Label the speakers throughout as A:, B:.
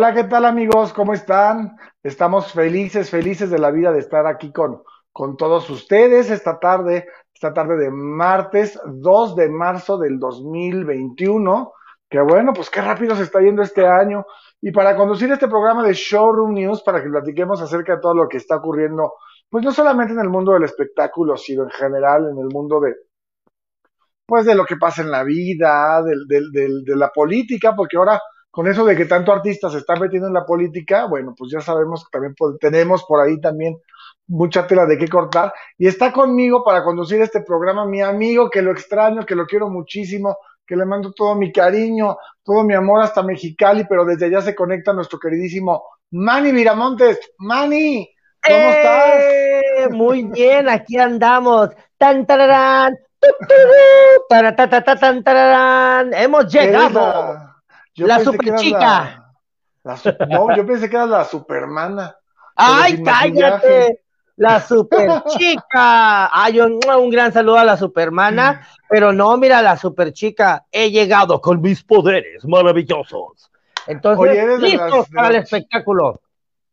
A: Hola, ¿qué tal amigos? ¿Cómo están? Estamos felices, felices de la vida de estar aquí con, con todos ustedes esta tarde, esta tarde de martes 2 de marzo del 2021. Que bueno, pues qué rápido se está yendo este año. Y para conducir este programa de Showroom News, para que platiquemos acerca de todo lo que está ocurriendo, pues no solamente en el mundo del espectáculo, sino en general en el mundo de, pues de lo que pasa en la vida, de la política, porque ahora con eso de que tanto artista se está metiendo en la política, bueno, pues ya sabemos que también tenemos por ahí también mucha tela de qué cortar. Y está conmigo para conducir este programa mi amigo, que lo extraño, que lo quiero muchísimo, que le mando todo mi cariño, todo mi amor hasta Mexicali, pero desde allá se conecta nuestro queridísimo Manny Viramontes. Manny, ¿cómo
B: ¡Eh! estás? Muy bien, aquí andamos. Tan, tararán, para, ta, ta, ta, tan, tararán. Hemos llegado.
A: Yo
B: la super chica.
A: La, la, no, yo pensé que era la supermana.
B: ¡Ay, cállate! La super chica. Ay, un, un, gran saludo a la supermana. Pero no, mira, la super chica. He llegado con mis poderes maravillosos. Entonces,
A: Oye, eres
B: listos
A: de las, de
B: para el espectáculo.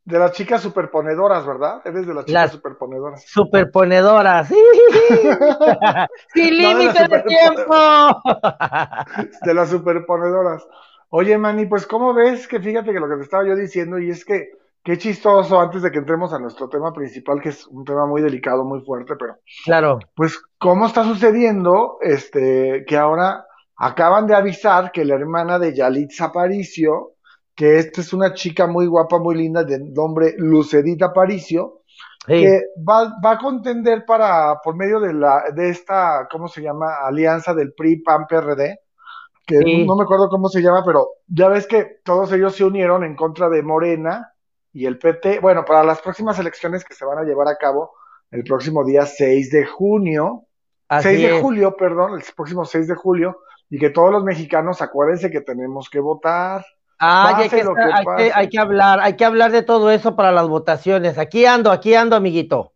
A: De las chicas superponedoras, ¿verdad? Eres de las chicas
B: Las
A: superponedoras.
B: Superponedoras. Sí. Sin
A: No, de
B: límite de tiempo.
A: De las superponedoras. Oye, Manny, pues ¿cómo ves que fíjate que lo que te estaba yo diciendo y es que qué chistoso antes de que entremos a nuestro tema principal, que es un tema muy delicado, muy fuerte, pero
B: Claro.
A: pues cómo está sucediendo este que ahora acaban de avisar que la hermana de Yalitza Aparicio, que esta es una chica muy guapa, muy linda, de nombre Lucedita Aparicio,
B: Sí.
A: que va, va a contender para, por medio de la, de esta, ¿cómo se llama? Alianza del PRI, PAN, PRD, que
B: Sí.
A: no me acuerdo cómo se llama, pero ya ves que todos ellos se unieron en contra de Morena y el PT, bueno, para las próximas elecciones que se van a llevar a cabo el próximo día 6 de junio,
B: Así
A: 6 de
B: es.
A: julio, perdón, el próximo 6 de julio, y que todos los mexicanos acuérdense que tenemos que votar.
B: Ay, hay que, estar-
A: que
B: hay, que, hay que hablar, hay que hablar de todo eso para las votaciones. Aquí ando, aquí ando, amiguito.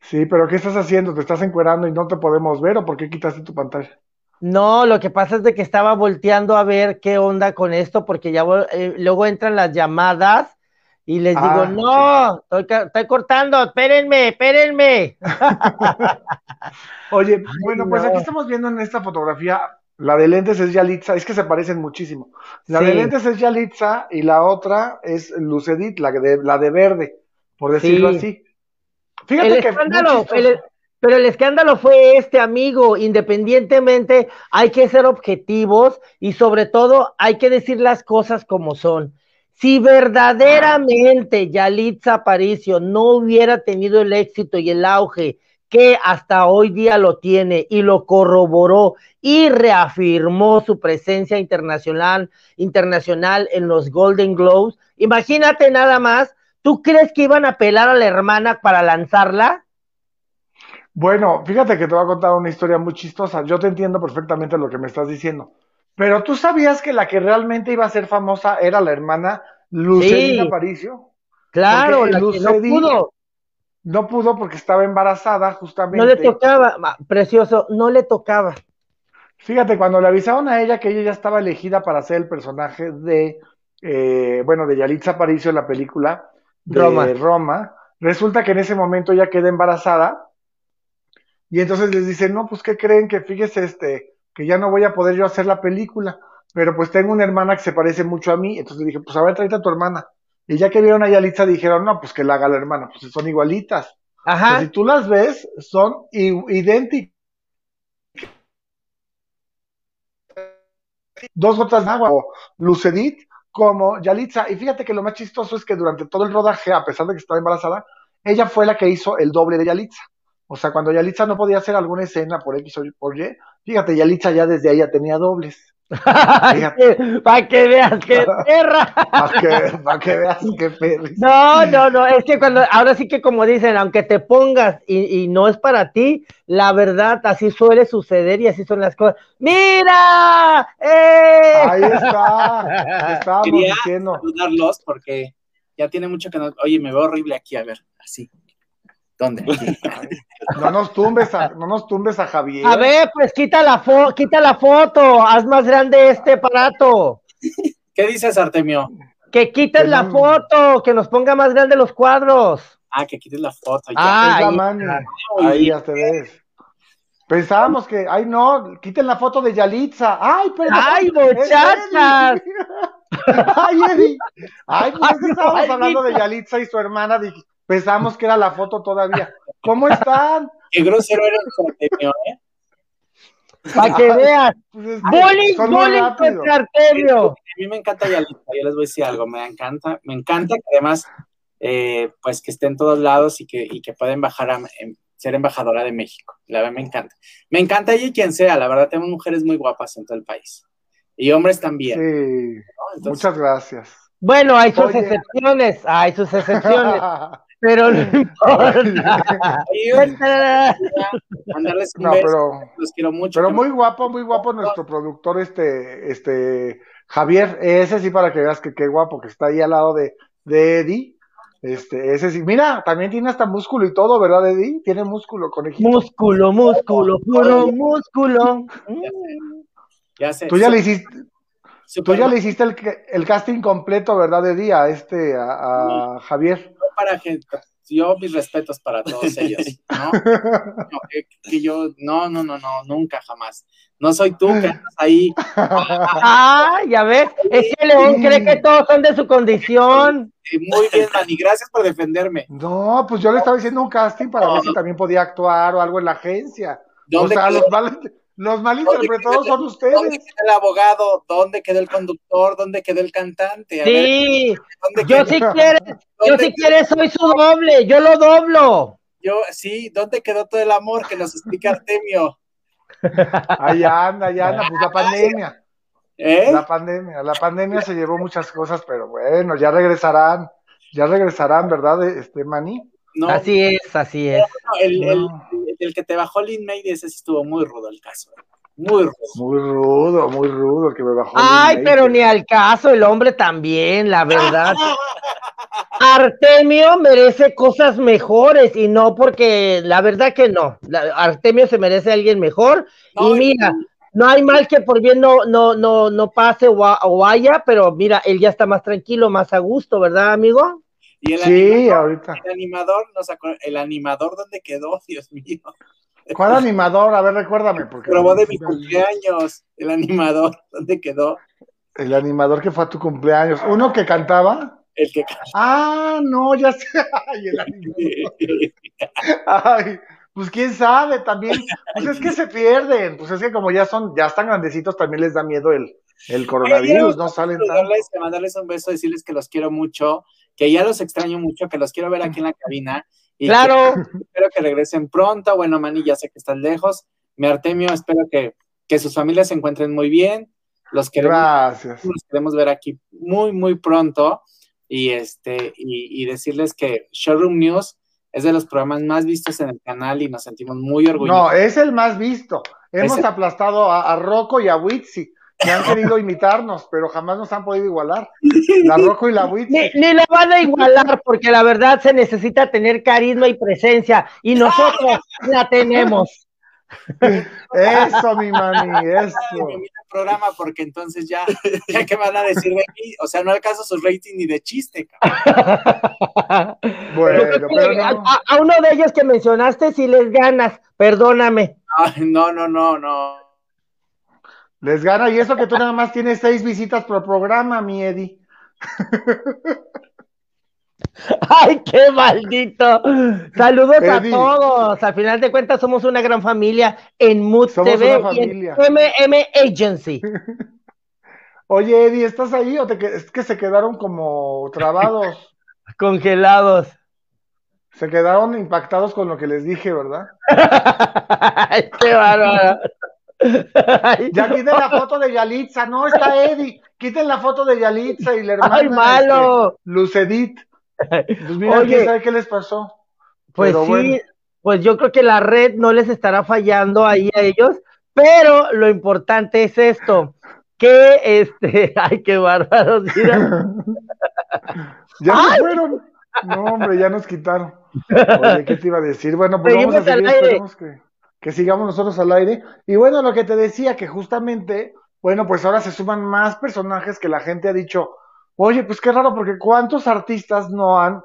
A: Sí, pero ¿qué estás haciendo? ¿Te estás encuerando y no te podemos ver o por qué quitaste tu pantalla?
B: No, lo que pasa es de que estaba volteando a ver qué onda con esto, porque ya eh, luego entran las llamadas y les
A: Ah,
B: digo,
A: ok.
B: no, estoy, estoy cortando, espérenme, espérenme.
A: Oye, bueno, pues aquí estamos viendo en esta fotografía, la de lentes es Yalitza, es que se parecen muchísimo. La de lentes es Yalitza y la otra es Lucedit, la de, la de verde, por decirlo
B: Sí.
A: así. Fíjate
B: El
A: que
B: escándalo, el- pero el escándalo fue este, amigo. Independientemente, hay que ser objetivos y sobre todo hay que decir las cosas como son. Si verdaderamente Yalitza Aparicio no hubiera tenido el éxito y el auge que hasta hoy día lo tiene y lo corroboró y reafirmó su presencia internacional, internacional en los Golden Globes, imagínate nada más ¿Tú crees que iban a pelar a la hermana para lanzarla?
A: Bueno, fíjate que te voy a contar una historia muy chistosa. Yo te entiendo perfectamente lo que me estás diciendo. Pero tú sabías que la que realmente iba a ser famosa era la hermana Lucedita
B: Sí.
A: Aparicio.
B: Claro, la que no pudo,
A: No pudo porque estaba embarazada justamente.
B: no le tocaba, precioso, no le tocaba.
A: Fíjate, cuando le avisaron a ella que ella ya estaba elegida para ser el personaje de, eh, bueno, de Yalitza Aparicio en la película de
B: Roma.
A: Roma, resulta que en ese momento ella queda embarazada y entonces les dicen, no, pues, ¿qué creen? Que fíjese, este, que ya no voy a poder yo hacer la película, pero pues tengo una hermana que se parece mucho a mí, entonces dije, pues a ver, tráete a tu hermana. Y ya que vieron a Yalitza dijeron, no, pues que la haga la hermana, pues son igualitas.
B: Ajá,
A: si tú las ves, son idénticas. Dos gotas de agua, o Lucedit como Yalitza. Y fíjate que lo más chistoso es que durante todo el rodaje, a pesar de que estaba embarazada, ella fue la que hizo el doble de Yalitza. O sea, cuando Yalitza no podía hacer alguna escena por X o por Y, fíjate, Yalitza ya desde ahí ya tenía dobles.
B: Para que veas que perra.
A: Para que, pa' que veas qué feliz.
B: No, no, no, es que cuando, ahora sí que como dicen, aunque te pongas y, y no es para ti, la verdad así suele suceder y así son las cosas. ¡Mira! ¡Eh!
A: Ahí está, estábamos
C: Quería
A: diciendo.
C: saludarlos porque ya tiene mucho que no. Oye, me veo horrible aquí, a ver, así. ¿Dónde?
A: No nos tumbes a, no nos tumbes a Javier.
B: A ver, pues quita la, fo quita la foto, haz más grande este aparato.
C: ¿Qué dices, Artemio?
B: Que quiten la foto, que nos ponga más grande los cuadros.
C: Ah, que quites la foto. ya.
B: Ah,
A: la
B: ahí.
A: Ahí ya te ves. Pensábamos que, ay no, quiten la foto de Yalitza. Ay, pero.
B: ¡Ay, muchachas!
A: Ay, Eddie. Ay, pues
B: Ay,
A: estábamos hablando de Yalitza y su hermana. dije, pensamos que era la foto todavía. ¿Cómo están?
C: Qué grosero eres, Artemio, ¿eh?
B: Para que veas.
A: Pues
B: Bullying, bullying contra Artemio.
C: A mí me encanta Yalitza, yo les voy a decir algo, me encanta, me encanta que además, eh, pues que esté en todos lados y que, y que pueda embajar a- em- ser embajadora de México. La verdad me encanta. Me encanta ella y quien sea, la verdad tenemos mujeres muy guapas en todo el país. Y hombres también.
A: Sí,
C: ¿no? Entonces,
A: muchas gracias.
B: Bueno, hay sus
A: Oye.
B: excepciones, hay sus excepciones, pero no importa.
C: mandarles un
A: No,
C: beso,
A: pero,
C: los quiero mucho.
A: pero muy guapo, muy guapo nuestro productor, este, este, Javier, ese sí para que veas que qué guapo que está ahí al lado de, de Eddie. Este, ese sí, mira, también tiene hasta músculo y todo, ¿verdad, Eddie? Tiene músculo, conejito.
B: Músculo, músculo, puro músculo.
C: Ya sé,
A: Tú ya le hiciste, tú ya le hiciste el, el casting completo, ¿verdad, Eddie? A este, a, a Javier.
C: Para gente, yo mis respetos para todos ellos, ¿no? No, que, que yo, no, no, no, no, nunca, jamás. No soy tú que andas ahí.
B: Ah, ya ves, es que León cree que todos son de su condición.
C: eh, Muy bien, Manny, gracias por defenderme.
A: No, pues yo le estaba diciendo un casting para ver si también podía actuar o algo en la agencia. O
C: ¿Dónde,
A: sea, los los mal interpretados son
C: ¿Dónde
A: ustedes.
C: quedó el abogado? ¿Dónde quedó el conductor? ¿Dónde quedó el cantante? A
B: Sí,
C: ¿dónde
B: yo si quieres, yo
C: ¿Dónde
B: si quieres soy su doble, yo lo doblo.
C: Yo, sí, ¿dónde quedó todo el amor que nos explica Artemio?
A: Ahí anda, ahí anda, pues la pandemia.
C: ¿Eh?
A: La pandemia, la pandemia se llevó muchas cosas, pero bueno, ya regresarán, ya regresarán, ¿verdad, este Manny?
C: No,
B: Así es, así es.
C: el, el,
A: No.
C: el que te bajó Lin May, ese estuvo muy rudo el caso. ¿eh? Muy rudo.
A: Muy rudo, muy rudo el que me bajó.
B: Ay, pero ni al caso, el hombre también, la verdad. Artemio merece cosas mejores y no porque la verdad que no. La- Artemio se merece a alguien mejor
C: No,
B: y mira, no hay mal que por bien no no no no pase o, a- o vaya, pero mira, él ya está más tranquilo, más a gusto, ¿verdad, amigo?
C: Y el
A: Sí,
C: animador,
A: ahorita.
C: el animador, no el animador, ¿dónde quedó? Dios mío.
A: ¿Cuál animador? A ver, recuérdame, porque
C: Probó de mi cumpleaños. El animador, ¿dónde quedó?
A: el animador que fue a tu cumpleaños, uno que cantaba.
C: El que
A: Ah, no, ya sé. Ay, el animador. Ay, pues quién sabe también. Pues es que se pierden. Pues es que como ya son, ya están grandecitos, también les da miedo el, el coronavirus, no salen
C: saludarles, mandarles un beso, decirles que los quiero mucho, que ya los extraño mucho, que los quiero ver aquí en la cabina. Y
B: Claro,
C: que espero que regresen pronto. Bueno, Manny, ya sé que estás lejos. Mi Artemio, espero que, que sus familias se encuentren muy bien. Los queremos,
A: Gracias.
C: los queremos ver aquí muy, muy pronto. Y este, y, y decirles que Showroom News es de los programas más vistos en el canal y nos sentimos muy orgullosos.
A: No, es el más visto. Hemos aplastado a, a Rocco y a Witsi, que han querido imitarnos, pero jamás nos han podido igualar. La Rocco y la
B: ni,
A: Witsi.
B: ni la van a igualar porque la verdad se necesita tener carisma y presencia y nosotros la tenemos.
A: Eso, mi mani,
C: Ay,
A: eso.
C: el programa porque entonces ya, ya qué van a decir de mí, o sea, no alcanzo su rating ni de chiste, cabrón.
A: Bueno,
B: que
A: pero
B: a,
A: no.
B: a- a uno de ellos que mencionaste, si les ganas, perdóname.
C: Ay, no, no, no, no.
A: Les gana, y eso que tú nada más tienes seis visitas por programa, mi Eddie.
B: Ay, qué maldito. Saludos
A: Eddie.
B: a todos. Al final de cuentas somos una gran familia en Mood
A: Somos
B: TV
A: una
B: y en
A: familia.
B: MM Agency.
A: Oye, Eddie, ¿estás ahí o te es que se quedaron como trabados?
B: Congelados.
A: Se quedaron impactados con lo que les dije, ¿verdad?
B: Qué bárbaro. Ay,
A: Ya quiten la foto de Yalitza, no está Eddie. Quiten la foto de Yalitza y la hermana
B: ay, malo.
A: este, Lucedit. Pues mira,
B: Oye.
A: quién sabe qué les pasó.
B: Pues
A: Pero
B: sí,
A: bueno.
B: pues yo creo que la red no les estará fallando ahí a ellos, pero lo importante es esto, que este, ay, qué bárbaro, mira.
A: Ya se fueron. No, hombre, ya nos quitaron. Oye, ¿qué te iba a decir? Bueno, pues vamos a
B: al
A: seguir,
B: aire.
A: que, que sigamos nosotros al aire. Y bueno, lo que te decía, que justamente, bueno, pues ahora se suman más personajes que la gente ha dicho, Oye, pues qué raro, porque ¿cuántos artistas no han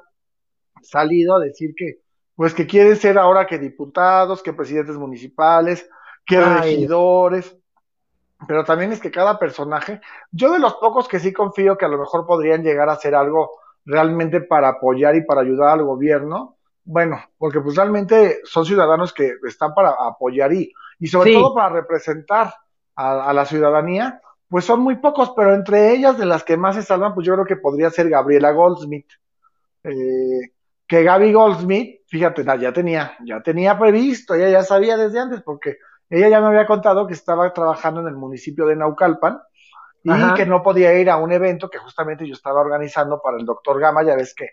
A: salido a decir que, pues que quieren ser ahora que diputados, que presidentes municipales, que regidores? Pero también es que cada personaje, yo de los pocos que sí confío que a lo mejor podrían llegar a hacer algo realmente para apoyar y para ayudar al gobierno, bueno, porque pues realmente son ciudadanos que están para apoyar y, y sobre todo para representar a, la ciudadanía, pues son muy pocos, pero entre ellas de las que más se salvan, pues yo creo que podría ser Gabriela Goldsmith. Eh, que Gaby Goldsmith, fíjate, ya tenía, ya tenía previsto, ella ya sabía desde antes, porque ella ya me había contado que estaba trabajando en el municipio de Naucalpan y que no podía ir a un evento que justamente yo estaba organizando para el doctor Gama, ya ves que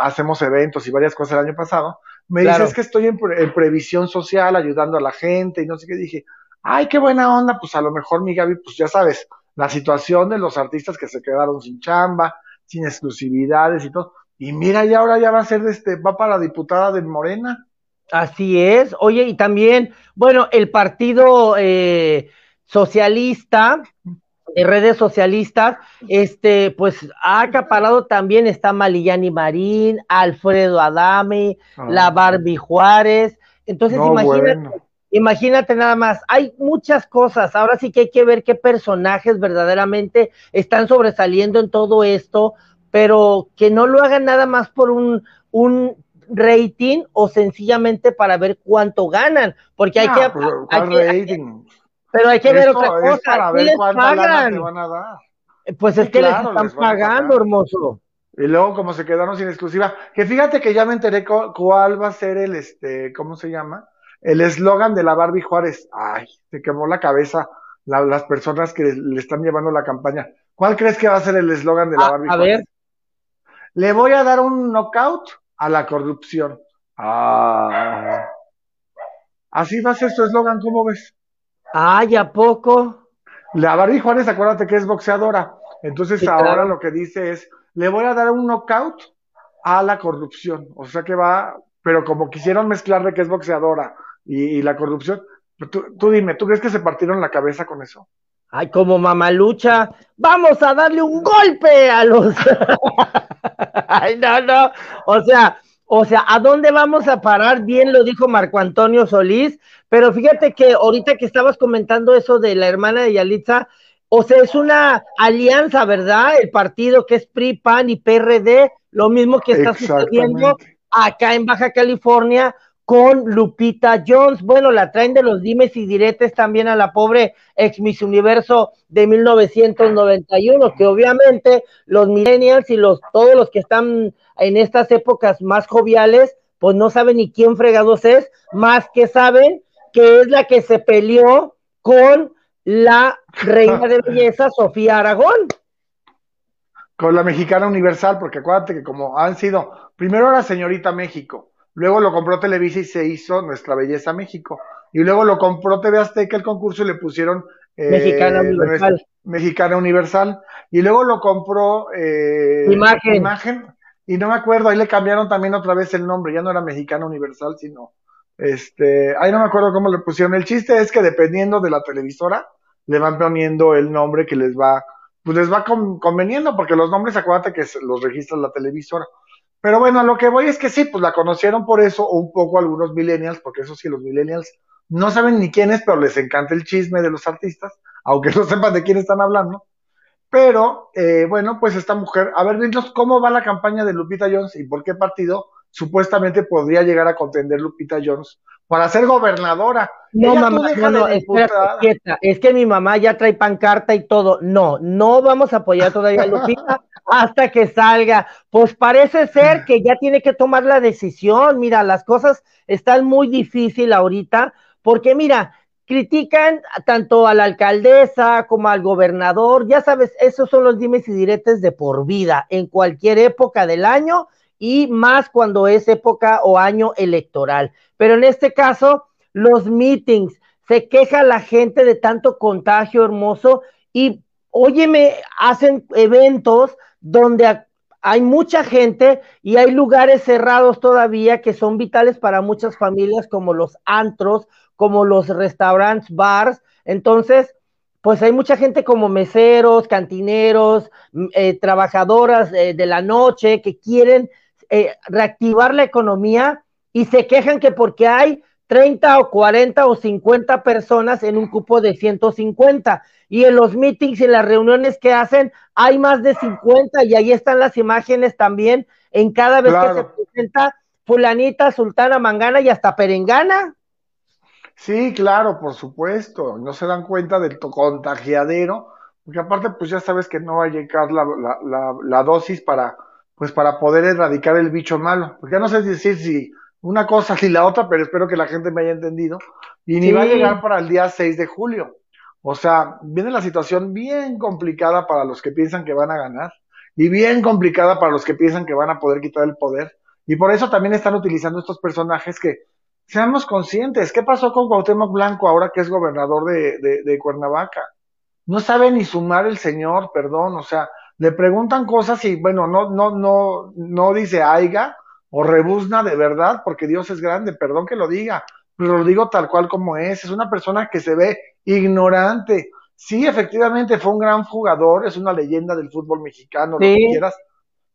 A: hacemos eventos y varias cosas el año pasado. Me dice, es que estoy en, previsión social, ayudando a la gente y no sé qué. Dije, ay, qué buena onda, pues a lo mejor mi Gaby, pues ya sabes, la situación de los artistas que se quedaron sin chamba, sin exclusividades y todo. Y mira, y ahora ya va a ser, este, va para la diputada de Morena.
B: Así es. Oye, y también, bueno, el partido eh, socialista, de redes socialistas, este, pues ha acaparado también, está Malillani Marín, Alfredo Adame, ah. la Barbie Juárez. Entonces, imagínate, imagínate nada más, hay muchas cosas. Ahora sí que hay que ver qué personajes verdaderamente están sobresaliendo en todo esto, pero que no lo hagan nada más por un, un rating o sencillamente para ver cuánto ganan, porque hay que... Pero, pero hay que ver otra cosa. Para ver pagan? van a dar. Pues es que les están pagando, hermoso.
A: Y luego, como se quedaron sin exclusiva, que fíjate que ya me enteré cuál va a ser el, este, ¿cómo se llama? El eslogan de la Barbie Juárez. Ay, se quemó la cabeza las personas que le están llevando la campaña. ¿Cuál crees que va a ser el eslogan de la Barbie Juárez? A ver. Le voy a dar un knockout a la corrupción. Ah. Así va a ser su eslogan, ¿cómo ves?
B: Ay, ¿a poco?
A: La Barbie Juárez, acuérdate que es boxeadora. Entonces ahora lo que dice es, le voy a dar un knockout a la corrupción. O sea que va, pero como quisieron mezclarle que es boxeadora y, la corrupción, tú, tú, dime, ¿tú crees que se partieron la cabeza con eso?
B: Ay, como mamalucha, vamos a darle un golpe a los... Ay, no, no. O sea, o sea, ¿a dónde vamos a parar? Bien lo dijo Marco Antonio Solís, pero fíjate que ahorita que estabas comentando eso de la hermana de Yalitza, o sea, es una alianza, ¿verdad? El partido que es PRI, PAN y PRD, lo mismo que está sucediendo acá en Baja California con Lupita Jones. Bueno, la traen de los dimes y diretes también a la pobre ex Miss Universo de 1991, que obviamente los millennials y los todos los que están en estas épocas más joviales, pues no saben ni quién fregados es, más que saben que es la que se peleó con la reina de belleza Sofía Aragón.
A: Con la mexicana universal, porque acuérdate que como han sido, primero la señorita México, Luego lo compró Televisa y se hizo Nuestra Belleza México. Y luego lo compró TV Azteca el concurso y le pusieron
B: eh, Mexicana Universal.
A: Mexicana Universal. Y luego lo compró eh,
B: Imagen.
A: Imagen. Y no me acuerdo, ahí le cambiaron también otra vez el nombre. Ya no era Mexicana Universal, sino este, ahí no me acuerdo cómo le pusieron. El chiste es que dependiendo de la televisora, le van poniendo el nombre que les va, pues les va conveniendo, porque los nombres, acuérdate que los registra la televisora. Pero bueno, lo que voy es que sí, pues la conocieron por eso, un poco algunos millennials, porque eso sí, los millennials no saben ni quién es, pero les encanta el chisme de los artistas, aunque no sepan de quién están hablando. Pero, eh, bueno, pues esta mujer, a ver, dinos cómo va la campaña de Lupita Jones y por qué partido supuestamente podría llegar a contender Lupita Jones para ser gobernadora.
B: No, mamá, no, no, es que mi mamá ya trae pancarta y todo. No, no vamos a apoyar todavía a Lupita hasta que salga. Pues parece ser que ya tiene que tomar la decisión. Mira, las cosas están muy difíciles ahorita, porque mira, critican tanto a la alcaldesa como al gobernador. Ya sabes, esos son los dimes y diretes de por vida, en cualquier época del año y más cuando es época o año electoral. Pero en este caso, los meetings, se queja la gente de tanto contagio hermoso y, óyeme, hacen eventos donde hay mucha gente y hay lugares cerrados todavía que son vitales para muchas familias, como los antros, como los restaurantes, bars. Entonces, pues hay mucha gente como meseros, cantineros, eh, trabajadoras eh, de la noche que quieren eh, reactivar la economía y se quejan que porque hay 30 o 40 o 50 personas en un cupo de 150 y en los meetings y en las reuniones que hacen hay más de 50 y ahí están las imágenes también en cada vez que se presenta fulanita, sultana, mangana y hasta perengana.
A: Sí, claro, por supuesto. No se dan cuenta del contagiadero, porque aparte, pues ya sabes que no va a llegar la, la, la, dosis para, pues para poder erradicar el bicho malo. Porque ya no sé decir si una cosa ni la otra, pero espero que la gente me haya entendido. Y ni va a llegar para el día 6 de julio. O sea, viene la situación bien complicada para los que piensan que van a ganar y bien complicada para los que piensan que van a poder quitar el poder. Y por eso también están utilizando estos personajes que seamos conscientes. ¿Qué pasó con Cuauhtémoc Blanco ahora que es gobernador de, de, Cuernavaca? No sabe ni sumar el señor, perdón, o sea, le preguntan cosas y bueno, no, no, no, no dice aiga o rebuzna de verdad, porque Dios es grande, perdón que lo diga, pero lo digo tal cual como es, es una persona que se ve ignorante. Sí, efectivamente fue un gran jugador, es una leyenda del fútbol mexicano, lo que quieras,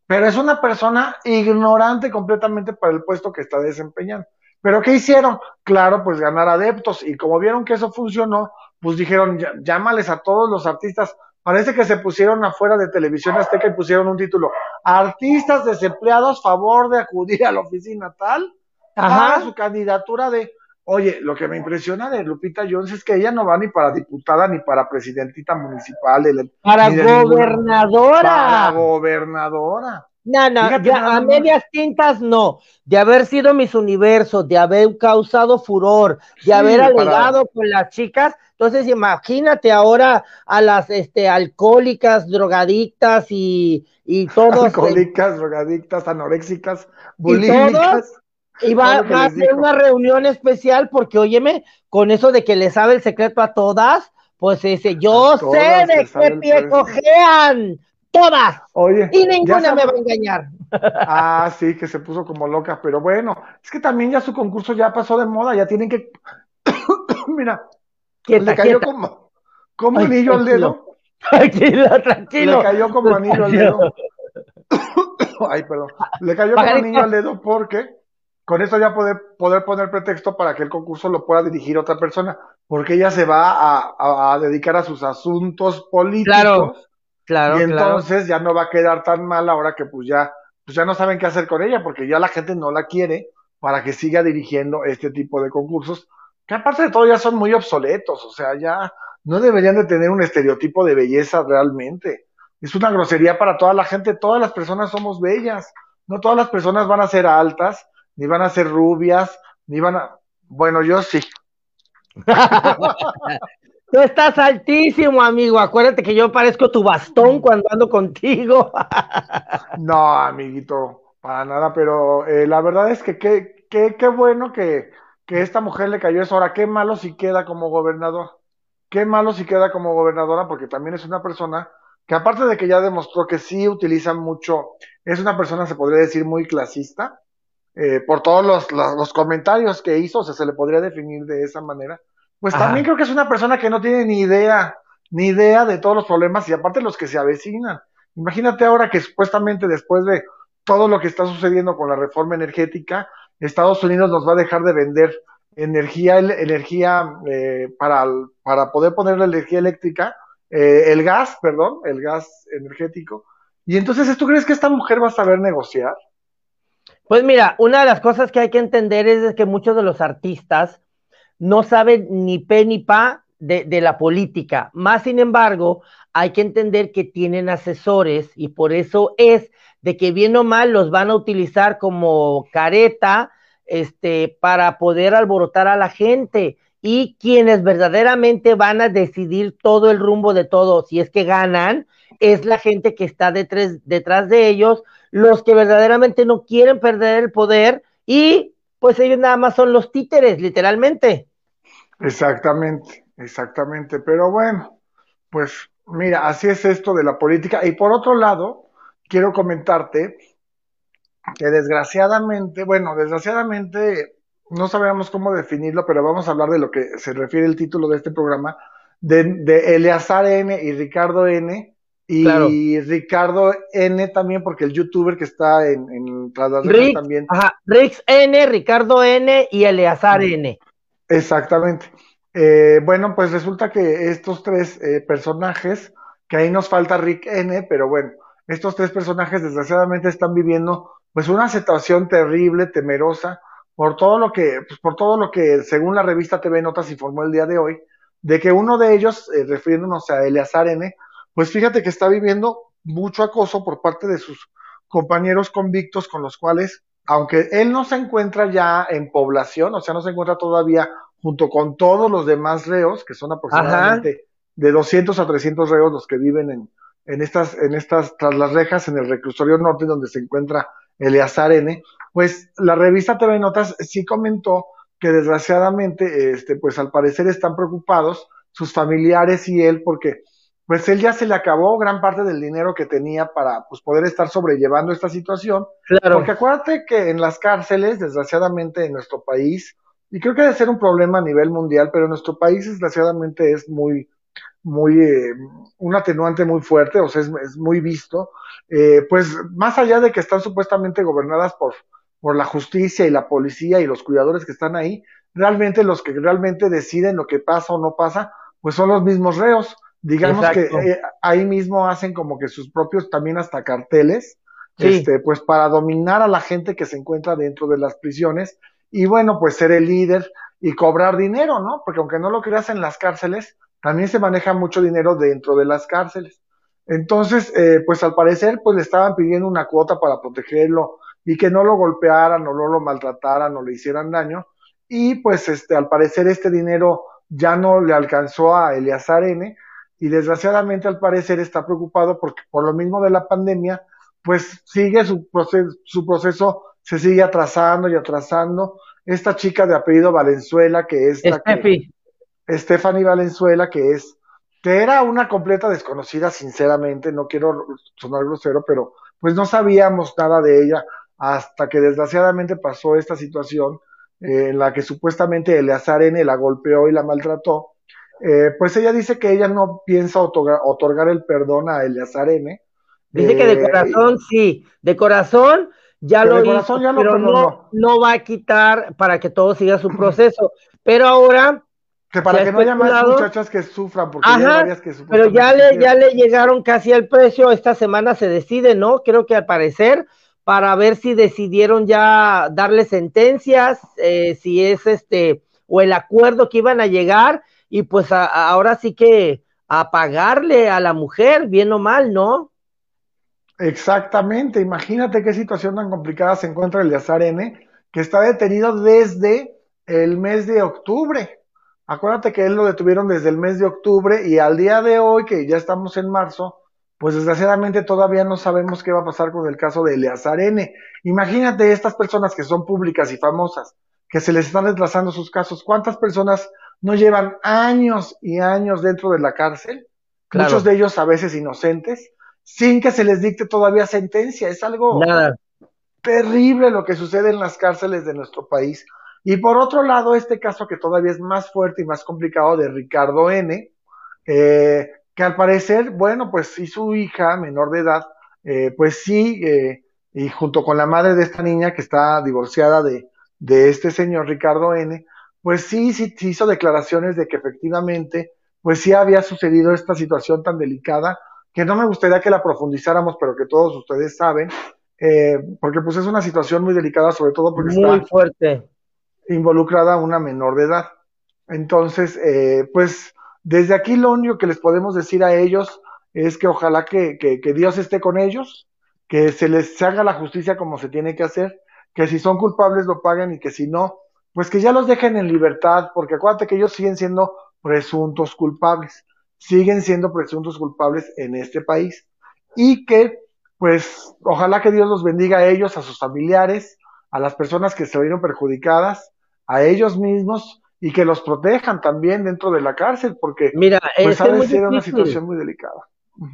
A: pero es una persona ignorante completamente para el puesto que está desempeñando. Pero ¿qué hicieron? Claro, pues ganar adeptos. Y como vieron que eso funcionó, pues dijeron, llámales a todos los artistas. Parece que se pusieron afuera de Televisión Azteca y pusieron un título. Artistas desempleados, favor de acudir a la oficina tal Ajá. su candidatura de... Oye, lo que me impresiona de Lupita Jones es que ella no va ni para diputada ni para presidentita municipal.
B: para gobernadora.
A: para gobernadora.
B: No, no, a medias tintas no. De haber sido mis universos, de haber causado furor, de haber alegado con las chicas. Entonces, imagínate ahora a las este, alcohólicas, drogadictas y, y todos.
A: Alcohólicas, drogadictas, anoréxicas, bulímicas.
B: Y, va, a ser una reunión especial porque, óyeme, con eso de que le sabe el secreto a todas, pues ese, yo sé de qué pie cojean, todas.
A: Oye,
B: y ninguna me va a engañar.
A: Ah, sí, que se puso como loca, pero bueno, es que también ya su concurso ya pasó de moda, ya tienen que. Mira, le cayó como, como anillo al dedo.
B: Tranquilo, tranquilo.
A: Le cayó como anillo al dedo. Ay, perdón. Le cayó como anillo al dedo porque con eso ya poder, poder poner pretexto para que el concurso lo pueda dirigir otra persona, porque ella se va a, a dedicar a sus asuntos políticos.
B: Claro Claro,
A: y entonces ya no va a quedar tan mal ahora que pues ya, pues ya no saben qué hacer con ella, porque ya la gente no la quiere para que siga dirigiendo este tipo de concursos, que aparte de todo ya son muy obsoletos, o sea, ya no deberían de tener un estereotipo de belleza realmente. Es una grosería para toda la gente, todas las personas somos bellas, no todas las personas van a ser altas, ni van a ser rubias, ni van a... Bueno, yo sí.
B: Tú estás altísimo, amigo. Acuérdate que yo parezco tu bastón cuando ando contigo.
A: no, amiguito, para nada, pero eh, la verdad es que qué, qué, qué bueno que, que esta mujer le cayó eso. Ahora, qué malo si queda como gobernador. Qué malo si queda como gobernadora, porque también es una persona que aparte de que ya demostró que sí utiliza mucho, es una persona, se podría decir, muy clasista, eh, por todos los, los, comentarios que hizo, o sea, se le podría definir de esa manera pues también creo que es una persona que no tiene ni idea, ni idea de todos los problemas y aparte los que se avecinan. Imagínate ahora que supuestamente después de todo lo que está sucediendo con la reforma energética, Estados Unidos nos va a dejar de vender energía, energía eh, para, para poder poner la energía eléctrica, eh, el gas, perdón, el gas energético. Y entonces, ¿tú crees que esta mujer va a saber negociar?
B: Pues mira, una de las cosas que hay que entender es que muchos de los artistas no saben ni pe ni pa de, de, la política. Más sin embargo, hay que entender que tienen asesores y por eso es de que bien o mal los van a utilizar como careta este, para poder alborotar a la gente. Y quienes verdaderamente van a decidir todo el rumbo de todo, si es que ganan, es la gente que está detrás, detrás de ellos, los que verdaderamente no quieren perder el poder y pues ellos nada más son los títeres, literalmente.
A: Exactamente, exactamente. Pero bueno, pues mira, así es esto de la política. Y por otro lado, quiero comentarte que desgraciadamente, bueno, desgraciadamente no sabemos cómo definirlo, pero vamos a hablar de lo que se refiere el título de este programa. de, de Eleazar N y Ricardo N, y Ricardo N también, porque el youtuber que está en, en también.
B: Ajá, Rix N, Ricardo N y Eleazar N.
A: Exactamente. Eh, bueno, pues resulta que estos tres eh, personajes, que ahí nos falta Rick N, pero bueno, estos tres personajes desgraciadamente están viviendo pues una situación terrible, temerosa, por todo lo que, pues, por todo lo que según la revista TV Notas informó el día de hoy, de que uno de ellos, eh, refiriéndonos a Eleazar N, pues fíjate que está viviendo mucho acoso por parte de sus compañeros convictos con los cuales, aunque él no se encuentra ya en población, o sea, no se encuentra todavía junto con todos los demás reos, que son aproximadamente de 200 a 300 reos los que viven en, en estas, en estas, tras las rejas, en el reclusorio norte, donde se encuentra Eleazar N, pues la revista TV Notas sí comentó que desgraciadamente, este, pues al parecer están preocupados sus familiares y él, porque pues él ya se le acabó gran parte del dinero que tenía para pues, poder estar sobrellevando esta situación. Claro. Porque acuérdate que en las cárceles, desgraciadamente en nuestro país, y creo que debe ser un problema a nivel mundial, pero en nuestro país desgraciadamente es muy, muy, eh, un atenuante muy fuerte, o sea, es, muy visto, eh, pues más allá de que están supuestamente gobernadas por, por la justicia y la policía y los cuidadores que están ahí, realmente los que realmente deciden lo que pasa o no pasa, pues son los mismos reos. Digamos que eh, ahí mismo hacen como que sus propios también hasta carteles, este, pues para dominar a la gente que se encuentra dentro de las prisiones y bueno, pues ser el líder y cobrar dinero, ¿no? Porque aunque no lo creas en las cárceles, también se maneja mucho dinero dentro de las cárceles. Entonces, eh, pues al parecer, pues le estaban pidiendo una cuota para protegerlo y que no lo golpearan o no lo maltrataran o le hicieran daño. Y pues este, al parecer este dinero ya no le alcanzó a Eleazar N y desgraciadamente al parecer está preocupado porque por lo mismo de la pandemia, pues sigue su proceso, su proceso se sigue atrasando y atrasando. Esta chica de apellido Valenzuela, que es la que, Stephanie Valenzuela, que es, que era una completa desconocida, sinceramente, no quiero sonar grosero, pero pues no sabíamos nada de ella hasta que desgraciadamente pasó esta situación eh, en la que supuestamente Eleazar N la golpeó y la maltrató eh, pues ella dice que ella no piensa otorgar, el perdón a Eleazar N.
B: Dice que de eh, corazón sí, de corazón ya lo hizo, pero no, no, va a quitar para que todo siga su proceso. Pero ahora
A: que para que no haya más muchachas que sufran, porque hay varias que
B: sufran. Pero ya le, ya le llegaron casi al precio, esta semana se decide, ¿no? Creo que al parecer, para ver si decidieron ya darle sentencias, eh, si es este, o el acuerdo que iban a llegar, y pues ahora sí que a pagarle a la mujer, bien o mal, ¿no?
A: Exactamente, imagínate qué situación tan complicada se encuentra el N, que está detenido desde el mes de octubre. Acuérdate que él lo detuvieron desde el mes de octubre y al día de hoy, que ya estamos en marzo, pues desgraciadamente todavía no sabemos qué va a pasar con el caso de Eleazar N. Imagínate estas personas que son públicas y famosas, que se les están retrasando sus casos. ¿Cuántas personas no llevan años y años dentro de la cárcel? Muchos de ellos a veces inocentes, sin que se les dicte todavía sentencia. Es algo terrible lo que sucede en las cárceles de nuestro país. Y por otro lado, este caso que todavía es más fuerte y más complicado de Ricardo N., eh, que al parecer, bueno, pues sí su hija menor de edad, eh, pues sí, eh, y junto con la madre de esta niña que está divorciada de, de este señor Ricardo N., pues sí, sí, hizo declaraciones de que efectivamente, pues sí había sucedido esta situación tan delicada, que no me gustaría que la profundizáramos, pero que todos ustedes saben, eh, porque pues es una situación muy delicada, sobre todo porque
B: muy fuerte.
A: involucrada una menor de edad. Entonces, eh, pues desde aquí lo único que les podemos decir a ellos es que ojalá que, que, que Dios esté con ellos, que se les haga la justicia como se tiene que hacer, que si son culpables lo paguen y que si no, pues que ya los dejen en libertad, porque acuérdate que ellos siguen siendo presuntos culpables, siguen siendo presuntos culpables en este país. Y que pues ojalá que Dios los bendiga a ellos, a sus familiares, a las personas que se vieron perjudicadas, a ellos mismos y que los protejan también dentro de la cárcel, porque
B: Mira,
A: pues, es una situación muy delicada.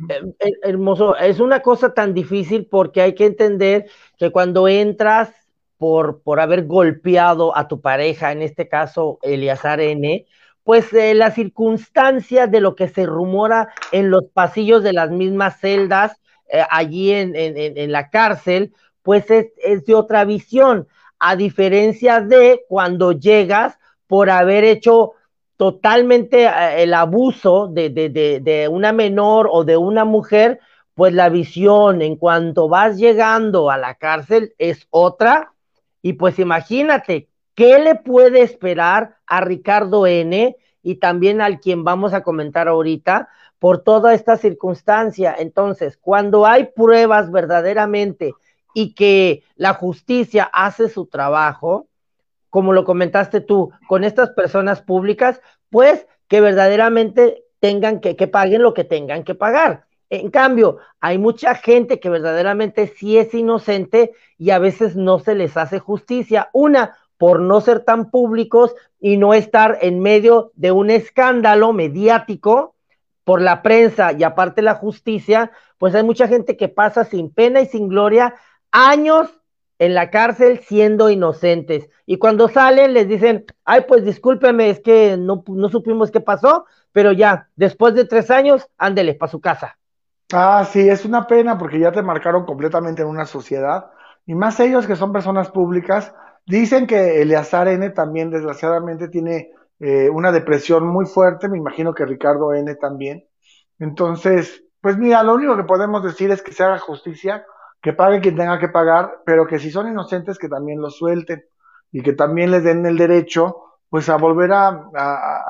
B: Eh, eh, hermoso, es una cosa tan difícil porque hay que entender que cuando entras por, por haber golpeado a tu pareja, en este caso Eliazar N., pues eh, la circunstancia de lo que se rumora en los pasillos de las mismas celdas eh, allí en, en, la cárcel, pues es, es, de otra visión, a diferencia de cuando llegas por haber hecho totalmente eh, el abuso de, de, de, de una menor o de una mujer, pues la visión en cuanto vas llegando a la cárcel es otra. Y pues imagínate, ¿qué le puede esperar a Ricardo N y también al quien vamos a comentar ahorita por toda esta circunstancia? Entonces, cuando hay pruebas verdaderamente y que la justicia hace su trabajo, como lo comentaste tú, con estas personas públicas, pues que verdaderamente tengan que, que paguen lo que tengan que pagar. En cambio, hay mucha gente que verdaderamente sí es inocente y a veces no se les hace justicia. Una, por no ser tan públicos y no estar en medio de un escándalo mediático por la prensa y aparte la justicia, pues hay mucha gente que pasa sin pena y sin gloria años en la cárcel siendo inocentes. Y cuando salen les dicen, ay, pues discúlpeme, es que no, supimos qué pasó, pero ya, después de tres años, ándele para su casa.
A: Ah, sí, es una pena porque ya te marcaron completamente en una sociedad. Y más ellos que son personas públicas, dicen que Eleazar N también desgraciadamente tiene eh, una depresión muy fuerte, me imagino que Ricardo N también. Entonces, pues mira, lo único que podemos decir es que se haga justicia, que pague quien tenga que pagar, pero que si son inocentes que también los suelten y que también les den el derecho pues a volver a,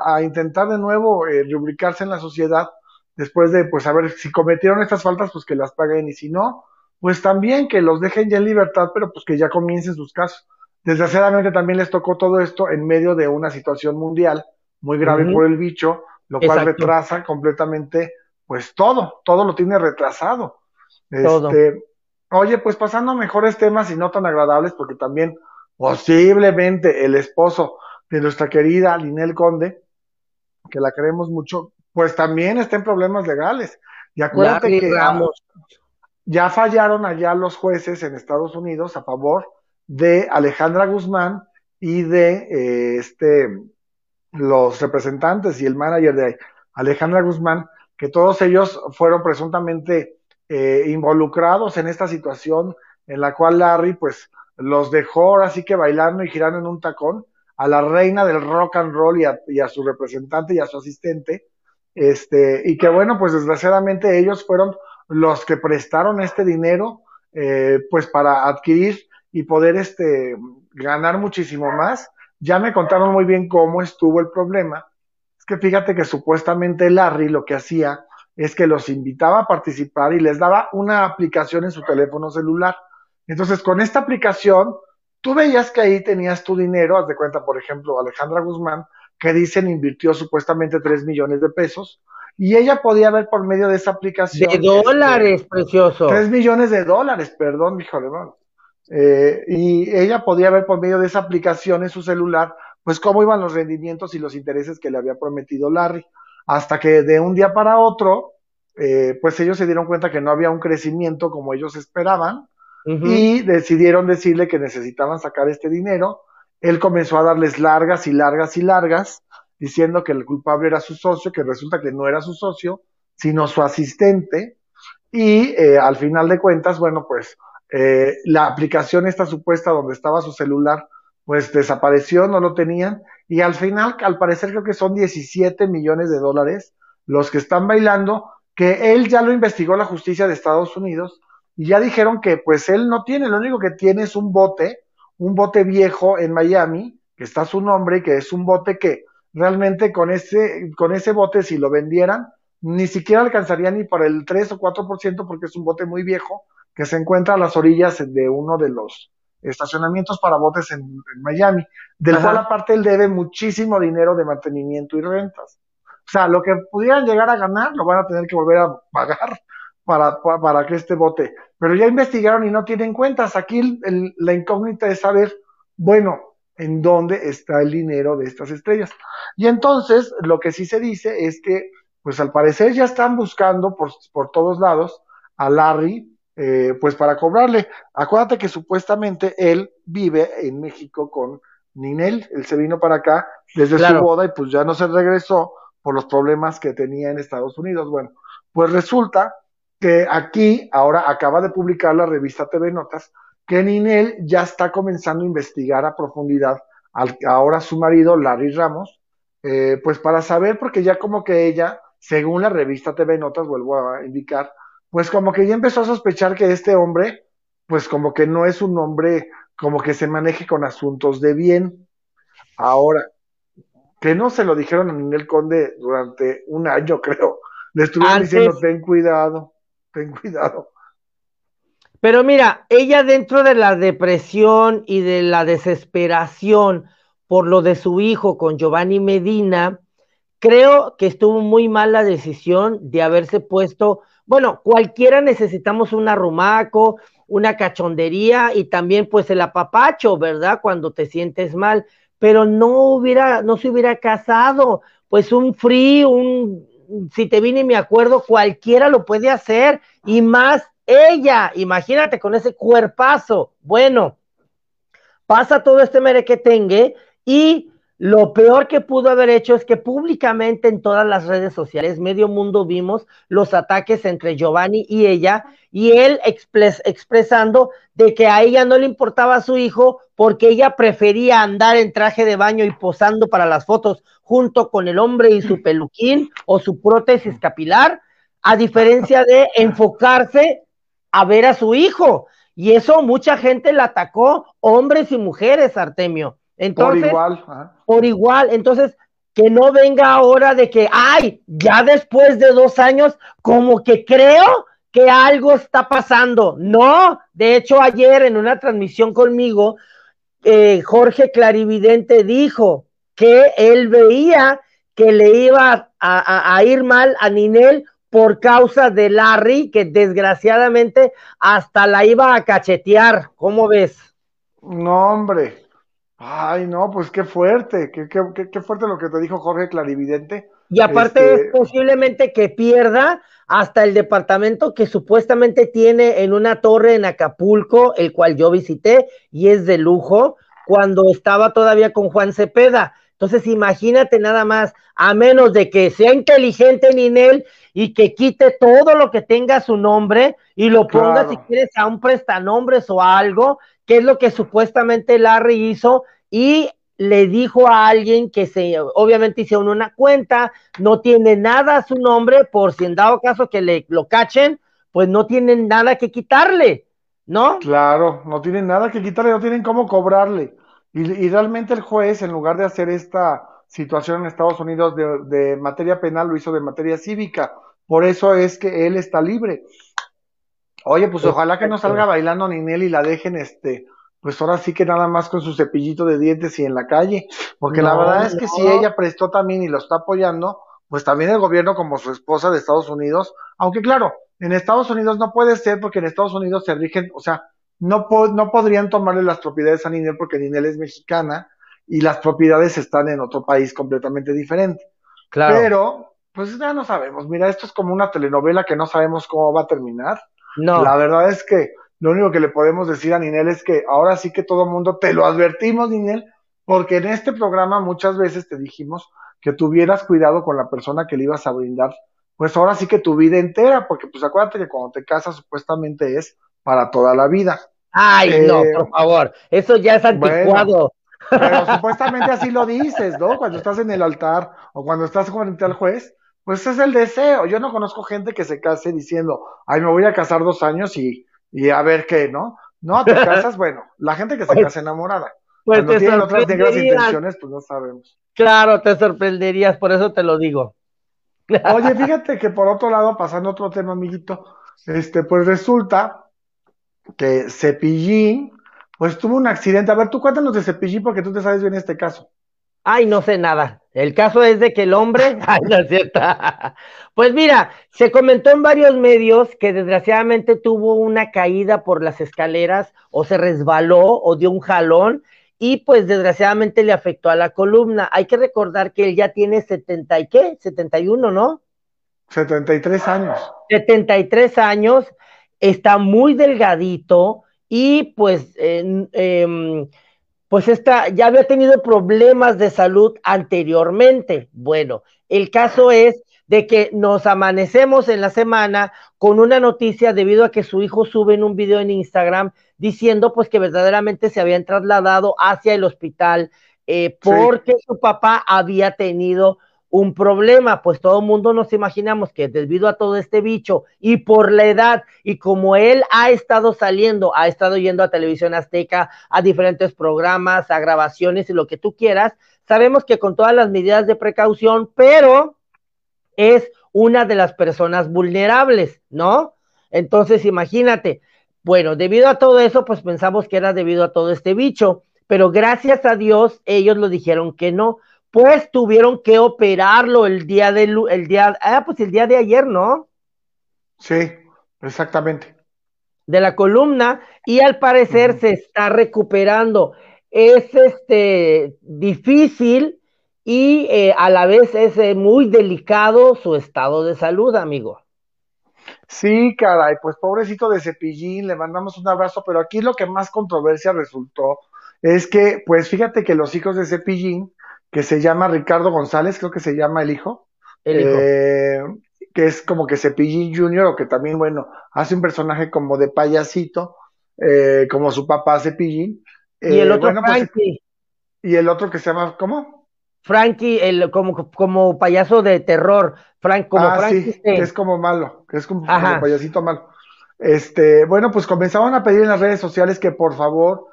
A: a, intentar de nuevo eh, en la sociedad después de, pues, a ver, si cometieron estas faltas, pues que las paguen, y si no, pues también que los dejen ya en libertad, pero pues que ya comiencen sus casos. Desgraciadamente también les tocó todo esto en medio de una situación mundial muy grave por el bicho, lo cual retrasa completamente, pues todo, todo lo tiene retrasado. Este, oye, pues pasando a mejores temas y no tan agradables, porque también posiblemente el esposo de nuestra querida Linel Conde, que la queremos mucho, pues también está en problemas legales. Y acuérdate que ya fallaron allá los jueces en Estados Unidos a favor de Alejandra Guzmán y de eh, este los representantes y el manager de Alejandra Guzmán, que todos ellos fueron presuntamente eh, involucrados en esta situación en la cual Larry pues los dejó así que bailando y girando en un tacón a la reina del rock and roll y a, y a su representante y a su asistente este, y que bueno, pues desgraciadamente ellos fueron los que prestaron este dinero, eh, pues para adquirir y poder este, ganar muchísimo más. Ya me contaron muy bien cómo estuvo el problema. Es que fíjate que supuestamente Larry lo que hacía es que los invitaba a participar y les daba una aplicación en su teléfono celular. Entonces, con esta aplicación, tú veías que ahí tenías tu dinero, haz de cuenta, por ejemplo, Alejandra Guzmán que dicen invirtió supuestamente 3 millones de pesos y ella podía ver por medio de esa aplicación.
B: De dólares, precioso.
A: 3 millones de dólares, perdón, híjole, no. Eh, y ella podía ver por medio de esa aplicación en su celular, pues cómo iban los rendimientos y los intereses que le había prometido Larry. Hasta que de un día para otro, eh, pues ellos se dieron cuenta que no había un crecimiento como ellos esperaban y decidieron decirle que necesitaban sacar este dinero él comenzó a darles largas y largas y largas, diciendo que el culpable era su socio, que resulta que no era su socio, sino su asistente. Y eh, al final de cuentas, bueno, pues eh, la aplicación esta supuesta donde estaba su celular, pues desapareció, no lo tenían. Y al final, al parecer creo que son 17 millones de dólares los que están bailando, que él ya lo investigó la justicia de Estados Unidos y ya dijeron que pues él no tiene, lo único que tiene es un bote un bote viejo en Miami, que está su nombre que es un bote que realmente con ese, con ese bote, si lo vendieran, ni siquiera alcanzaría ni para el 3 o 4% porque es un bote muy viejo que se encuentra a las orillas de uno de los estacionamientos para botes en, Miami, del cual aparte él debe muchísimo dinero de mantenimiento y rentas. O sea, lo que pudieran llegar a ganar lo van a tener que volver a pagar para, para, que este bote. Pero ya investigaron y no tienen cuentas. Aquí la incógnita es saber, bueno, en dónde está el dinero de estas estrellas. Y entonces, lo que sí se dice es que, pues al parecer ya están buscando por, por todos lados a Larry, eh, pues para cobrarle. Acuérdate que supuestamente él vive en México con Ninel, él se vino para acá desde su boda y pues ya no se regresó por los problemas que tenía en Estados Unidos. Bueno, pues resulta que aquí ahora acaba de publicar la revista TV Notas que Ninel ya está comenzando a investigar a profundidad al, ahora su marido, Larry Ramos, eh, pues para saber, porque ya como que ella, según la revista TV Notas, vuelvo a indicar, pues como que ya empezó a sospechar que este hombre, pues como que no es un hombre como que se maneje con asuntos de bien. Ahora, que no se lo dijeron a Ninel Conde durante un año, creo. Le estuvieron diciendo, ten cuidado, ten cuidado.
B: Pero mira, ella dentro de la depresión y de la desesperación por lo de su hijo con Giovanni Medina, creo que estuvo muy mal la decisión de haberse puesto, bueno, cualquiera necesitamos un arrumaco, una cachondería y también pues el apapacho, ¿verdad? Cuando te sientes mal, pero no hubiera, no se hubiera casado, pues un free, un, si te vine y me acuerdo, cualquiera lo puede hacer y más ella, imagínate con ese cuerpazo. Bueno, pasa todo este merequetengue y lo peor que pudo haber hecho es que públicamente en todas las redes sociales, medio mundo vimos los ataques entre Giovanni y ella, y él expresando de que a ella no le importaba a su hijo porque ella prefería andar en traje de baño y posando para las fotos junto con el hombre y su peluquín o su prótesis capilar, a diferencia de enfocarse a ver a su hijo. Y eso mucha gente la atacó, hombres y mujeres, Artemio. Entonces, por igual. Por igual. Entonces, que no venga ahora de que, ay, ya después de dos años, como que creo que algo está pasando. No, de hecho, ayer en una transmisión conmigo, eh, Jorge Clarividente dijo que él veía que le iba a, a ir mal a Ninel por causa de Larry, que desgraciadamente hasta la iba a cachetear. ¿Cómo ves?
A: No, hombre. Ay, no, pues qué fuerte, qué, qué, qué fuerte lo que te dijo Jorge Clarividente.
B: Y aparte este, es posiblemente que pierda hasta el departamento que supuestamente tiene en una torre en Acapulco, el cual yo visité y es de lujo, cuando estaba todavía con Juan Cepeda. Entonces imagínate nada más, a menos de que sea inteligente Ninel y que quite todo lo que tenga su nombre y lo ponga si quieres a un prestanombres o algo, que es lo que supuestamente Larry hizo y le dijo a alguien que se, obviamente hicieron una cuenta, no tiene nada a su nombre, por si en dado caso que le lo cachen, pues no tienen nada que quitarle, ¿no?
A: Claro, no tienen nada que quitarle, no tienen cómo cobrarle. Y, y realmente el juez, en lugar de hacer esta situación en Estados Unidos de, materia penal, lo hizo de materia cívica. Por eso es que él está libre. Oye, pues ojalá que no salga bailando Ninel y la dejen, este, pues ahora sí que nada más con su cepillito de dientes y en la calle. Porque la verdad es que si ella prestó también y lo está apoyando, pues también el gobierno como su esposa de Estados Unidos, aunque claro, en Estados Unidos no puede ser porque en Estados Unidos se rigen, o sea, no, no podrían tomarle las propiedades a Ninel porque Ninel es mexicana y las propiedades están en otro país completamente diferente. Claro. Pero, pues ya no sabemos. Mira, esto es como una telenovela que no sabemos cómo va a terminar. No. La verdad es que lo único que le podemos decir a Ninel es que ahora sí que todo el mundo te lo advertimos, Ninel, porque en este programa muchas veces te dijimos que tuvieras cuidado con la persona que le ibas a brindar, pues ahora sí que tu vida entera, porque pues acuérdate que cuando te casas supuestamente es para toda la vida.
B: Ay, no, eh, por favor, eso ya es anticuado.
A: Pero supuestamente así lo dices, ¿no? Cuando estás en el altar o cuando estás frente al juez, pues es el deseo. Yo no conozco gente que se case diciendo, ay, me voy a casar dos años y, y a ver qué, ¿no? No, te casas, bueno, la gente que se pues, casa enamorada. Pues cuando tienen otras negras intenciones, pues no sabemos.
B: Claro, te sorprenderías, por eso te lo digo.
A: Oye, fíjate que por otro lado, pasando otro tema, amiguito, este, pues resulta que Cepillín pues tuvo un accidente. A ver, tú cuéntanos de Cepillín porque tú te sabes bien este caso.
B: Ay, no sé nada. El caso es de que el hombre, ay, no es cierto. Pues mira, se comentó en varios medios que desgraciadamente tuvo una caída por las escaleras o se resbaló o dio un jalón y pues desgraciadamente le afectó a la columna. Hay que recordar que él ya tiene 70 y qué, 71, ¿no?
A: 73 años.
B: 73 años, está muy delgadito, y pues em, pues esta ya había tenido problemas de salud anteriormente. Bueno, el caso es de que nos amanecemos en la semana con una noticia debido a que su hijo sube en un video en Instagram diciendo pues que verdaderamente se habían trasladado hacia el hospital eh, porque su papá había tenido un problema, pues todo el mundo nos imaginamos que debido a todo este bicho y por la edad y como él ha estado saliendo, ha estado yendo a televisión azteca, a diferentes programas, a grabaciones y lo que tú quieras, sabemos que con todas las medidas de precaución, pero es una de las personas vulnerables, ¿no? Entonces, imagínate, bueno, debido a todo eso, pues pensamos que era debido a todo este bicho, pero gracias a Dios ellos lo dijeron que no pues tuvieron que operarlo el día de el día, ah, pues el día de ayer, ¿no?
A: Sí, exactamente.
B: De la columna, y al parecer se está recuperando. Es este difícil y eh, a la vez es eh, muy delicado su estado de salud, amigo.
A: Sí, caray, pues pobrecito de Cepillín, le mandamos un abrazo, pero aquí lo que más controversia resultó es que, pues fíjate que los hijos de Cepillín, que se llama Ricardo González, creo que se llama el hijo. Eh, que es como que Cepillín Junior, o que también, bueno, hace un personaje como de payasito, eh, como su papá Cepillín.
B: y el eh, otro pues, Frankie.
A: y el otro que se llama, ¿cómo?
B: Frankie, el, como, como payaso de terror. Frank, como
A: ah, sí, que es como malo, que es como, como, payasito malo. Este, bueno, pues comenzaban a pedir en las redes sociales que por favor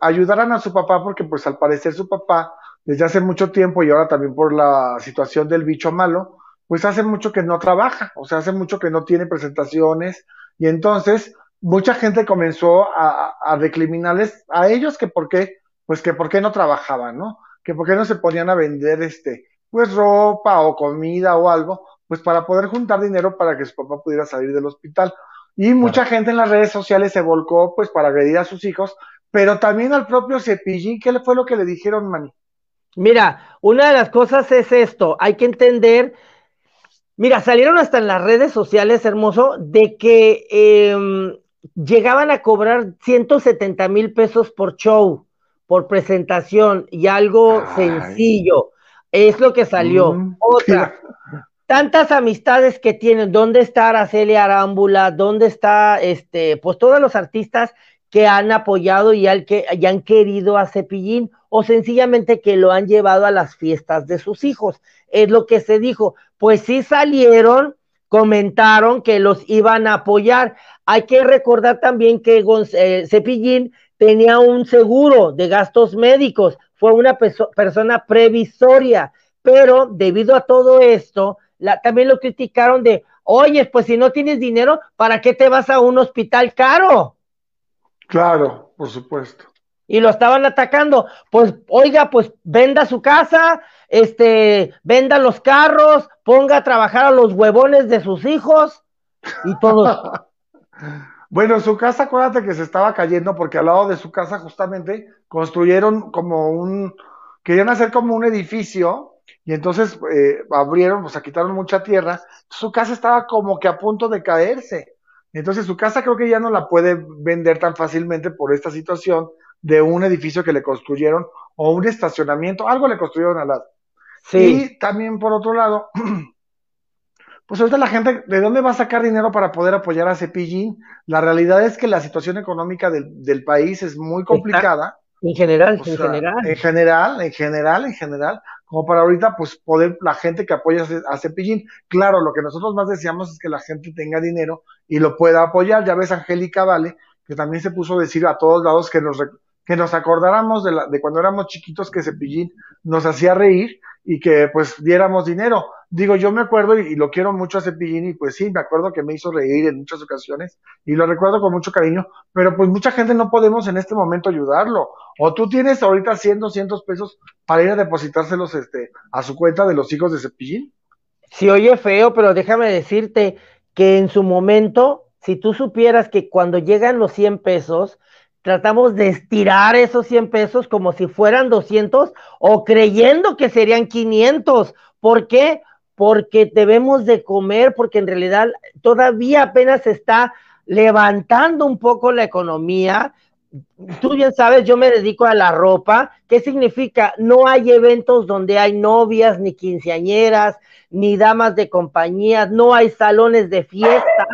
A: ayudaran a su papá, porque pues al parecer su papá desde hace mucho tiempo y ahora también por la situación del bicho malo, pues hace mucho que no trabaja, o sea, hace mucho que no tiene presentaciones y entonces mucha gente comenzó a, a recriminarles a ellos que por qué, pues que por qué no trabajaban, ¿no? Que por qué no se ponían a vender este, pues ropa o comida o algo, pues para poder juntar dinero para que su papá pudiera salir del hospital. Y mucha gente en las redes sociales se volcó pues para agredir a sus hijos, pero también al propio Cepillín, ¿qué fue lo que le dijeron, Mani?
B: Mira, una de las cosas es esto, hay que entender, mira, salieron hasta en las redes sociales, hermoso, de que em, llegaban a cobrar 170 mil pesos por show, por presentación y algo sencillo. Es lo que salió. Mm, Otra, tantas amistades que tienen, ¿dónde está Araceli Arámbula? ¿Dónde está, este, pues todos los artistas que han apoyado y, al que, y han querido a Cepillín? O sencillamente que lo han llevado a las fiestas de sus hijos. Es lo que se dijo. Pues sí salieron, comentaron que los iban a apoyar. Hay que recordar también que eh, Cepillín tenía un seguro de gastos médicos, fue una persona previsoria, pero debido a todo esto, también lo criticaron de, oye, pues si no tienes dinero, ¿para qué te vas a un hospital caro?
A: Claro, por supuesto
B: y lo estaban atacando. Pues, oiga, pues venda su casa, este, venda los carros, ponga a trabajar a los huevones de sus hijos y todo.
A: bueno, su casa, acuérdate que se estaba cayendo porque al lado de su casa justamente construyeron como un, querían hacer como un edificio y entonces eh, abrieron, o sea, quitaron mucha tierra. Su casa estaba como que a punto de caerse. Entonces su casa creo que ya no la puede vender tan fácilmente por esta situación de un edificio que le construyeron o un estacionamiento, algo le construyeron al lado. Sí. Y también por otro lado, pues ahorita la gente, ¿de dónde va a sacar dinero para poder apoyar a Cepillín? La realidad es que la situación económica del, del país es muy complicada.
B: En general, en general.
A: En general, en general, en general, como para ahorita, pues poder, la gente que apoya a Cepillín, claro, lo que nosotros más deseamos es que la gente tenga dinero y lo pueda apoyar. Ya ves, Angélica Vale, que también se puso a decir a todos lados que nos, que nos acordáramos de, la, de cuando éramos chiquitos que Cepillín nos hacía reír y que pues diéramos dinero. Digo, yo me acuerdo y, lo quiero mucho a Cepillín y pues sí, me acuerdo que me hizo reír en muchas ocasiones y lo recuerdo con mucho cariño, pero pues mucha gente no podemos en este momento ayudarlo. O tú tienes ahorita 100, 200 pesos para ir a depositárselos este, a su cuenta de los hijos de Cepillín.
B: Sí, oye feo, pero déjame decirte que en su momento, si tú supieras que cuando llegan los 100 pesos, tratamos de estirar esos 100 pesos como si fueran 200 o creyendo que serían 500. ¿Por qué? Porque debemos de comer, porque en realidad todavía apenas se está levantando un poco la economía, tú bien sabes, yo me dedico a la ropa. ¿Qué significa? No hay eventos donde hay novias, ni quinceañeras, ni damas de compañías, no hay salones de fiesta.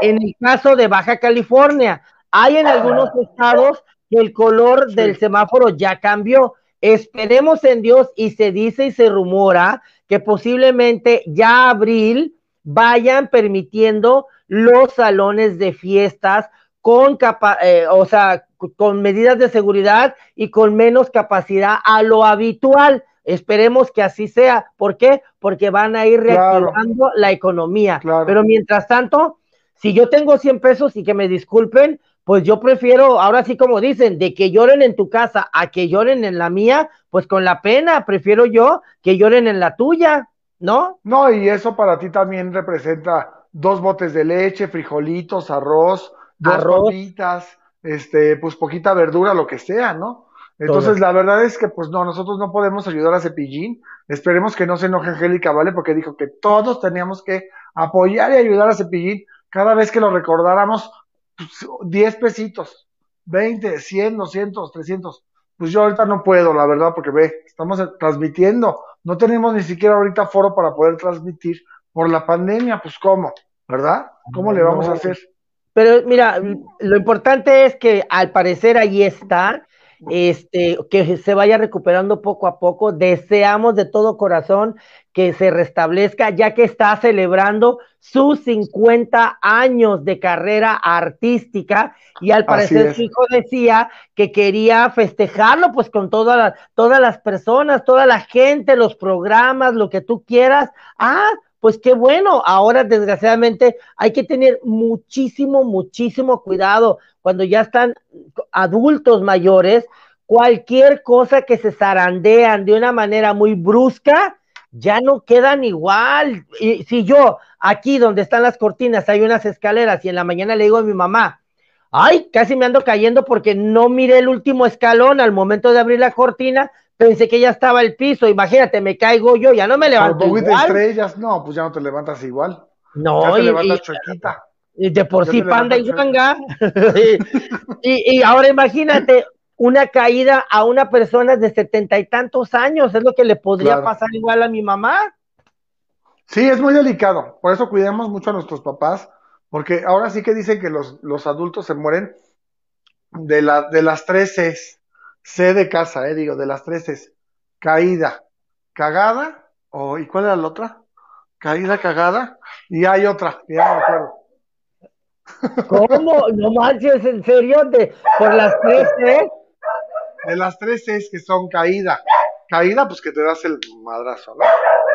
B: En el caso de Baja California, hay en algunos estados que el color del semáforo ya cambió. Esperemos en Dios y se dice y se rumora que posiblemente ya abril vayan permitiendo los salones de fiestas con capa eh, o sea, con medidas de seguridad y con menos capacidad a lo habitual. Esperemos que así sea. ¿Por qué? Porque van a ir reactivando la economía. Pero mientras tanto, si yo tengo 100 pesos y que me disculpen, pues yo prefiero, ahora sí como dicen, de que lloren en tu casa a que lloren en la mía, pues con la pena, prefiero yo que lloren en la tuya, ¿no?
A: No, y eso para ti también representa dos botes de leche, frijolitos, arroz, dos papitas, este, pues poquita verdura, lo que sea, ¿no? Entonces, la verdad es que, pues no, nosotros no podemos ayudar a Cepillín. Esperemos que no se enoje Angélica, ¿vale? Porque dijo que todos teníamos que apoyar y ayudar a Cepillín cada vez que lo recordáramos 10 pesitos, 20, 100, 200, 300. Pues yo ahorita no puedo, la verdad, porque ve, estamos transmitiendo. No tenemos ni siquiera ahorita foro para poder transmitir por la pandemia, pues cómo, ¿verdad? ¿Cómo le vamos a hacer?
B: Pero mira, lo importante es que al parecer ahí está este, que se vaya recuperando poco a poco. Deseamos de todo corazón que se restablezca, ya que está celebrando sus 50 años de carrera artística y al parecer su hijo decía que quería festejarlo pues con todas las personas, toda la gente, los programas, lo que tú quieras. Ah, pues qué bueno. Ahora, desgraciadamente, hay que tener muchísimo, muchísimo cuidado cuando ya están adultos mayores. Cualquier cosa que se zarandean de una manera muy brusca, ya no quedan igual. Y si yo, aquí donde están las cortinas, hay unas escaleras y en la mañana le digo a mi mamá, ay, casi me ando cayendo porque no miré el último escalón al momento de abrir la cortina, pensé que ya estaba el piso, imagínate, me caigo yo, ya no me levanto igual.
A: de estrellas, no, pues ya no te levantas igual.
B: No, ya te levantas y, de por sí panda y ganga. y, y, ahora imagínate una caída a una persona de setenta y tantos años, es lo que le podría pasar igual a mi mamá.
A: Sí, es muy delicado, por eso cuidemos mucho a nuestros papás, porque ahora sí que dicen que los, los adultos se mueren de, la, de las tres Cs C de casa, eh, digo, de las tres es caída, cagada, o ¿y cuál era la otra? Caída, cagada, y hay otra, ya no me acuerdo.
B: ¿Cómo? No manches, ¿en serio? ¿De, ¿Por las tres C?
A: De las tres es que son caída. Caída, pues que te das el madrazo, ¿no?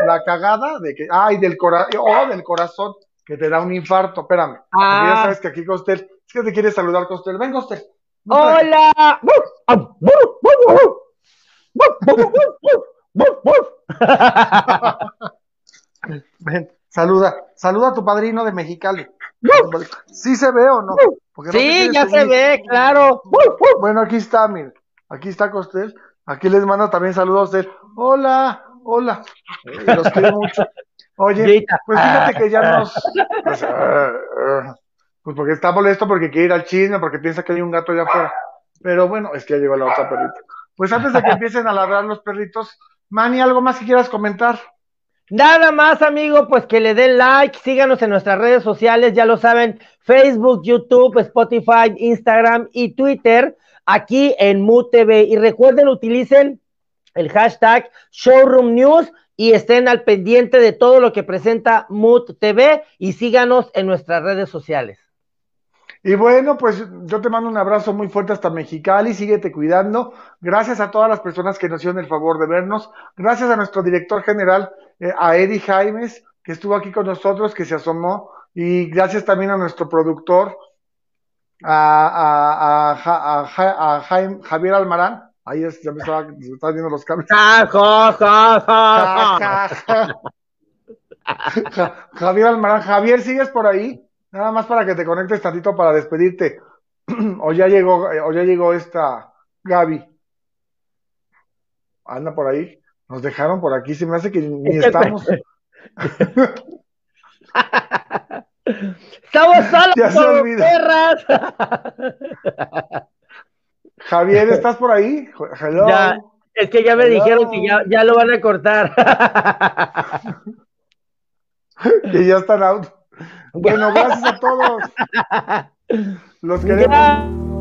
A: La cagada de que, ay, del corazón, o del corazón, que te da un infarto, espérame. Ah. ya sabes que aquí Costel, es que te quiere saludar Costel. Ven, Costel.
B: Hola.
A: Ven, saluda, saluda a tu padrino de Mexicali. ¿Sí se ve o no?
B: sí, ya se ve, claro.
A: Bueno, aquí está, mire, aquí está Costel. Aquí les manda también saludos a usted. Hola, hola. los quiero mucho. Oye, pues fíjate que ya nos. Pues, ah, ah. Pues porque está molesto, porque quiere ir al chisme, porque piensa que hay un gato allá afuera. Pero bueno, es que ya llegó la otra perrita. Pues antes de que empiecen a ladrar los perritos, Manny, ¿algo más que quieras comentar?
B: Nada más, amigo, pues que le den like, síganos en nuestras redes sociales, ya lo saben, Facebook, YouTube, Spotify, Instagram y Twitter, aquí en Mood TV. Y recuerden, utilicen el hashtag Showroom News y estén al pendiente de todo lo que presenta Mood TV y síganos en nuestras redes sociales.
A: Y bueno, pues yo te mando un abrazo muy fuerte hasta Mexicali, síguete cuidando. Gracias a todas las personas que nos hicieron el favor de vernos. Gracias a nuestro director general, eh, a Eddie Jaimes, que estuvo aquí con nosotros, que se asomó. Y gracias también a nuestro productor, a, a, a, Javier Almarán. Ahí es, ya me estaba, viendo los cambios. Javier Almarán, Javier, ¿sigues por ahí? Nada más para que te conectes tantito para despedirte. o ya llegó, o ya llegó esta Gaby. Anda por ahí. Nos dejaron por aquí. Se me hace que ni estamos.
B: Estamos solos, perras.
A: Javier, ¿estás por ahí? Hello.
B: Ya, es que ya me
A: Hello.
B: dijeron que ya, ya lo van a cortar.
A: que ya están out. Bueno, gracias a todos. Los queremos.